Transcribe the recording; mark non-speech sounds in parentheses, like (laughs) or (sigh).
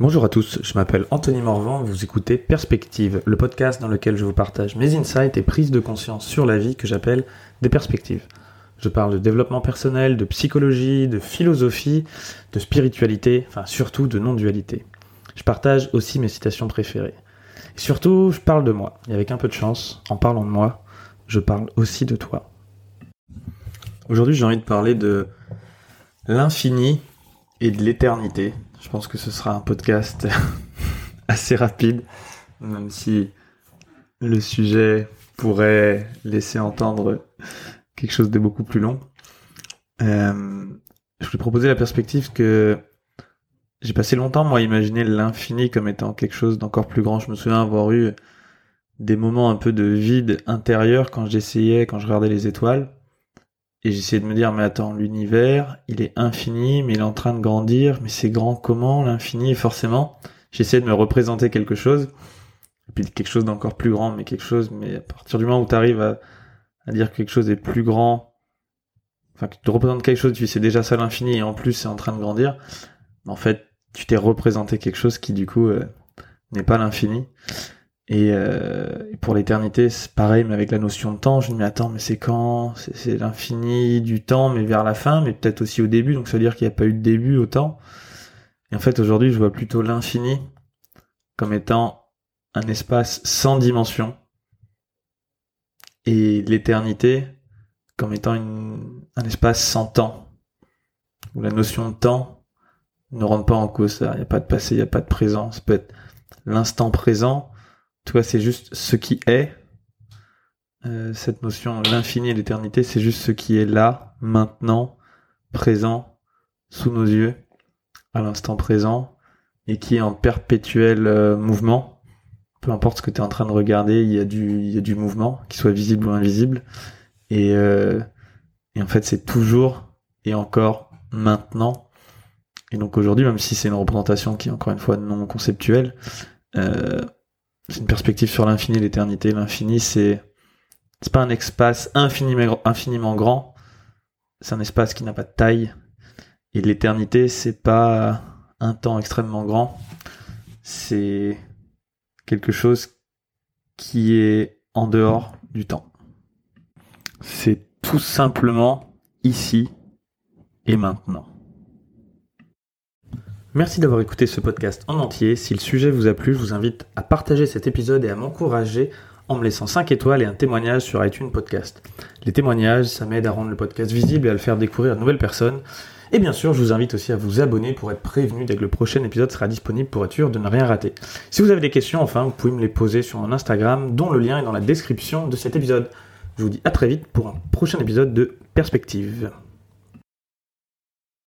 Bonjour à tous, je m'appelle Anthony Morvan, vous écoutez Perspective, le podcast dans lequel je vous partage mes insights et prises de conscience sur la vie que j'appelle des perspectives. Je parle de développement personnel, de psychologie, de philosophie, de spiritualité, enfin surtout de non-dualité. Je partage aussi mes citations préférées. Et surtout, je parle de moi. Et avec un peu de chance, en parlant de moi, je parle aussi de toi. Aujourd'hui, j'ai envie de parler de l'infini et de l'éternité. Je pense que ce sera un podcast (laughs) assez rapide, même si le sujet pourrait laisser entendre quelque chose de beaucoup plus long. Euh, je voulais proposer la perspective que j'ai passé longtemps, moi, à imaginer l'infini comme étant quelque chose d'encore plus grand. Je me souviens avoir eu des moments un peu de vide intérieur quand j'essayais, quand je regardais les étoiles. Et j'essayais de me dire, mais attends, l'univers, il est infini, mais il est en train de grandir, mais c'est grand comment, l'infini, forcément, j'essayais de me représenter quelque chose, et puis quelque chose d'encore plus grand, mais quelque chose, mais à partir du moment où tu arrives à, à, dire que quelque chose est plus grand, enfin, que tu te représentes quelque chose, tu sais déjà ça l'infini, et en plus c'est en train de grandir, en fait, tu t'es représenté quelque chose qui, du coup, euh, n'est pas l'infini. Euh, et, pour l'éternité, c'est pareil, mais avec la notion de temps, je me dis, mais attends, mais c'est quand? C'est l'infini du temps, mais vers la fin, mais peut-être aussi au début, donc ça veut dire qu'il n'y a pas eu de début au temps. Et en fait, aujourd'hui, je vois plutôt l'infini comme étant un espace sans dimension, et l'éternité comme étant un espace sans temps, où la notion de temps ne rentre pas en cause. Il n'y a pas de passé, il n'y a pas de présent. Ça peut être l'instant présent, tu vois, c'est juste ce qui est. Euh, cette notion, l'infini et l'éternité, c'est juste ce qui est là, maintenant, présent, sous nos yeux, à l'instant présent, et qui est en perpétuel euh, mouvement. Peu importe ce que tu es en train de regarder, il y a du, il y a du mouvement, qu'il soit visible ou invisible. Et, euh, et en fait, c'est toujours et encore maintenant. Et donc aujourd'hui, même si c'est une représentation qui est encore une fois non conceptuelle, euh, c'est une perspective sur l'infini l'éternité. L'infini, c'est c'est pas un espace infiniment, infiniment grand, c'est un espace qui n'a pas de taille. Et l'éternité, c'est pas un temps extrêmement grand, c'est quelque chose qui est en dehors du temps. C'est tout simplement ici et maintenant. Merci d'avoir écouté ce podcast en entier. Si le sujet vous a plu, je vous invite à partager cet épisode et à m'encourager en me laissant 5 étoiles et un témoignage sur iTunes Podcast. Les témoignages, ça m'aide à rendre le podcast visible et à le faire découvrir à de nouvelles personnes. Et bien sûr, je vous invite aussi à vous abonner pour être prévenu dès que le prochain épisode sera disponible pour être sûr de ne rien rater. Si vous avez des questions, enfin, vous pouvez me les poser sur mon Instagram, dont le lien est dans la description de cet épisode. Je vous dis à très vite pour un prochain épisode de Perspective.